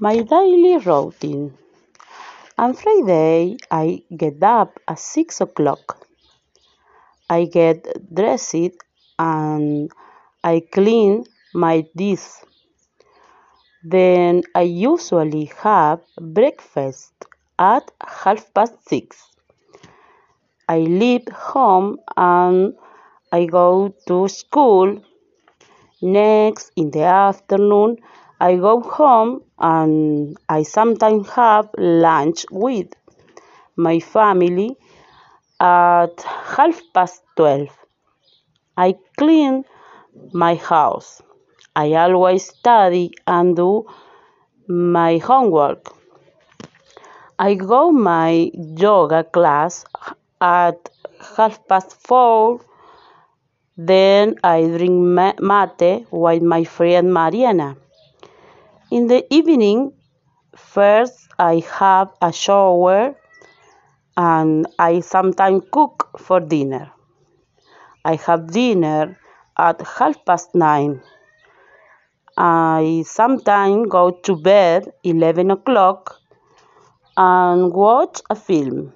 My daily routine. On Friday, I get up at 6 o'clock. I get dressed and I clean my teeth. Then I usually have breakfast at half past 6. I leave home and I go to school. Next, in the afternoon, I go home and I sometimes have lunch with my family at half past 12. I clean my house. I always study and do my homework. I go my yoga class at half past 4. Then I drink mate with my friend Mariana. In the evening, first I have a shower and I sometimes cook for dinner. I have dinner at half past nine. I sometimes go to bed 11 o'clock and watch a film.